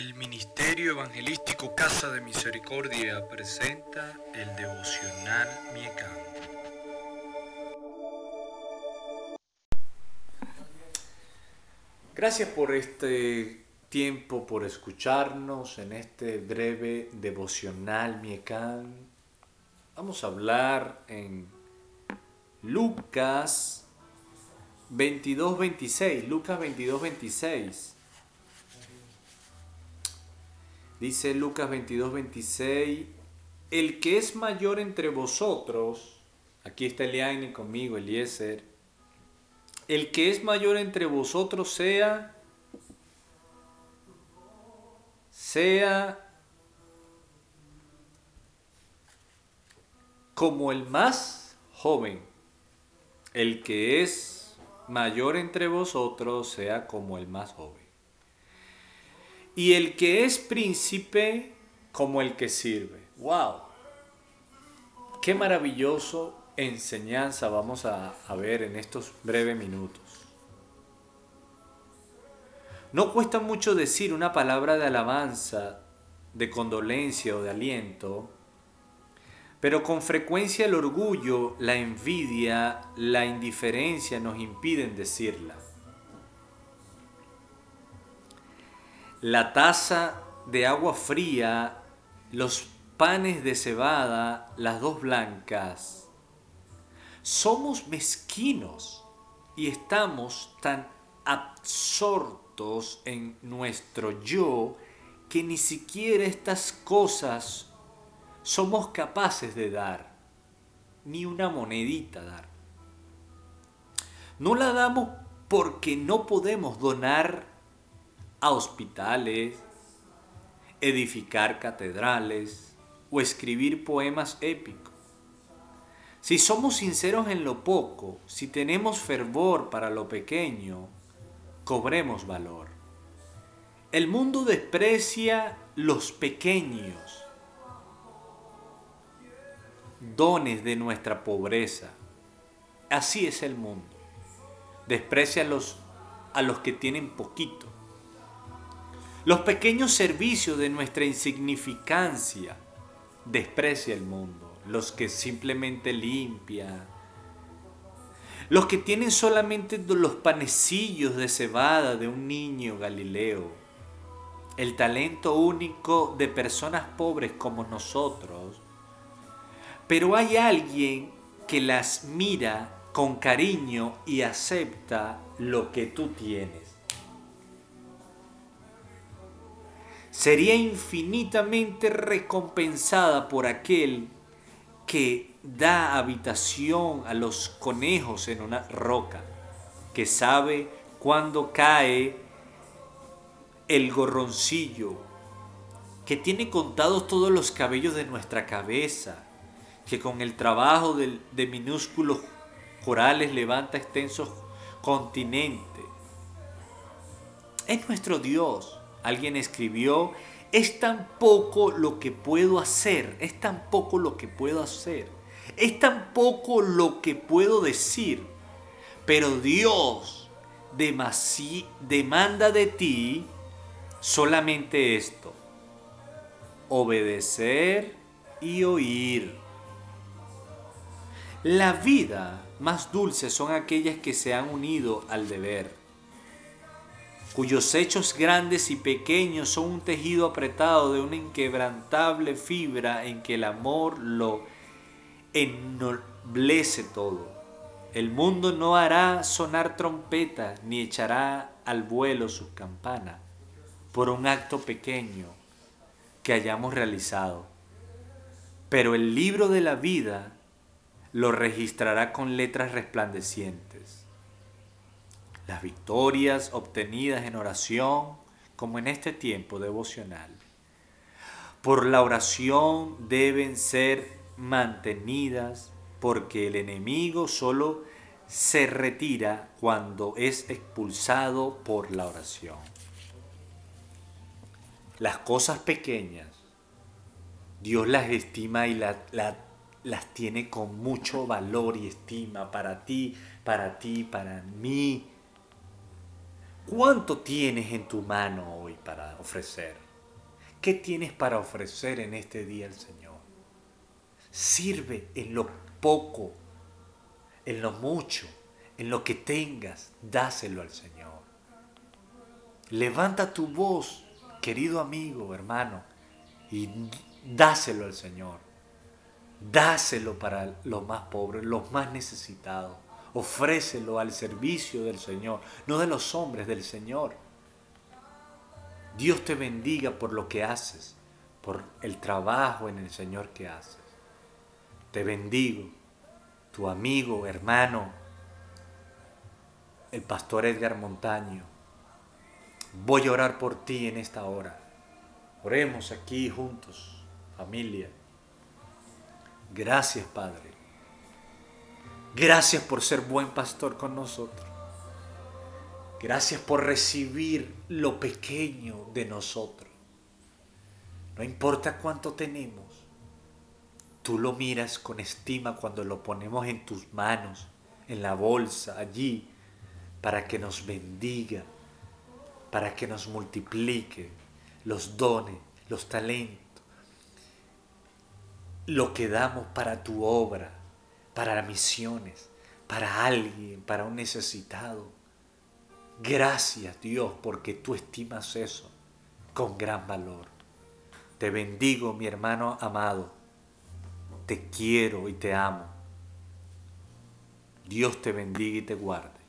El Ministerio Evangelístico Casa de Misericordia presenta el devocional Miecam. Gracias por este tiempo, por escucharnos en este breve devocional Miecam. Vamos a hablar en Lucas 22, 26. Lucas 22, 26. Dice Lucas 22, 26. El que es mayor entre vosotros, aquí está Eliane conmigo, Eliezer. El que es mayor entre vosotros sea, sea como el más joven. El que es mayor entre vosotros sea como el más joven. Y el que es príncipe como el que sirve. ¡Wow! Qué maravilloso enseñanza vamos a, a ver en estos breves minutos. No cuesta mucho decir una palabra de alabanza, de condolencia o de aliento pero con frecuencia el orgullo, la envidia, la indiferencia nos impiden decirla. La taza de agua fría, los panes de cebada, las dos blancas. Somos mezquinos y estamos tan absortos en nuestro yo que ni siquiera estas cosas somos capaces de dar, ni una monedita dar. No la damos porque no podemos donar a hospitales, edificar catedrales o escribir poemas épicos. Si somos sinceros en lo poco, si tenemos fervor para lo pequeño, cobremos valor. El mundo desprecia los pequeños dones de nuestra pobreza. Así es el mundo. Desprecia a los, a los que tienen poquito. Los pequeños servicios de nuestra insignificancia desprecia el mundo. Los que simplemente limpian. Los que tienen solamente los panecillos de cebada de un niño galileo. El talento único de personas pobres como nosotros pero hay alguien que las mira con cariño y acepta lo que tú tienes. Sería infinitamente recompensada por aquel que da habitación a los conejos en una roca, que sabe cuándo cae el gorroncillo, que tiene contados todos los cabellos de nuestra cabeza, que con el trabajo de, minúsculos corales levanta extensos continentes. Es nuestro Dios. Alguien escribió, es tan poco lo que puedo hacer, es tan poco lo que puedo hacer, es tan poco lo que puedo decir, pero Dios demanda de ti solamente esto, obedecer y oír. La vida más dulce son aquellas que se han unido al deber, cuyos hechos grandes y pequeños son un tejido apretado de una inquebrantable fibra en que el amor lo ennoblece todo. El mundo no hará sonar trompetas ni echará al vuelo sus campanas por un acto pequeño que hayamos realizado. Pero el libro de la vida lo registrará con letras resplandecientes. Las victorias obtenidas en oración, como en este tiempo devocional, por la oración deben ser mantenidas porque el enemigo solo se retira cuando es expulsado por la oración. Las cosas pequeñas, Dios las estima y las la las tiene con mucho valor y estima para ti, para ti, para mí. ¿Cuánto tienes en tu mano hoy para ofrecer? ¿Qué tienes para ofrecer en este día al Señor? Sirve en lo poco, en lo mucho, en lo que tengas, dáselo al Señor. Levanta tu voz, querido amigo, hermano, y dáselo al Señor. Dáselo para los más pobres, los más necesitados. Ofrécelo al servicio del Señor, no de los hombres, del Señor. Dios te bendiga por lo que haces, por el trabajo en el Señor que haces. Te bendigo, tu amigo, hermano, el pastor Edgar Montaño. Voy a orar por ti en esta hora. Oremos aquí juntos, familia. Gracias, Padre. Gracias por ser buen pastor con nosotros. Gracias por recibir lo pequeño de nosotros. No importa cuánto tenemos, tú lo miras con estima cuando lo ponemos en tus manos, en la bolsa, allí, para que nos bendiga, para que nos multiplique los dones, los talentos, lo que damos para tu obra, para misiones, para alguien, para un necesitado Gracias Dios porque tú estimas eso con gran valor. Te bendigo mi hermano amado. Te quiero y te amo. Dios te bendiga y te guarde.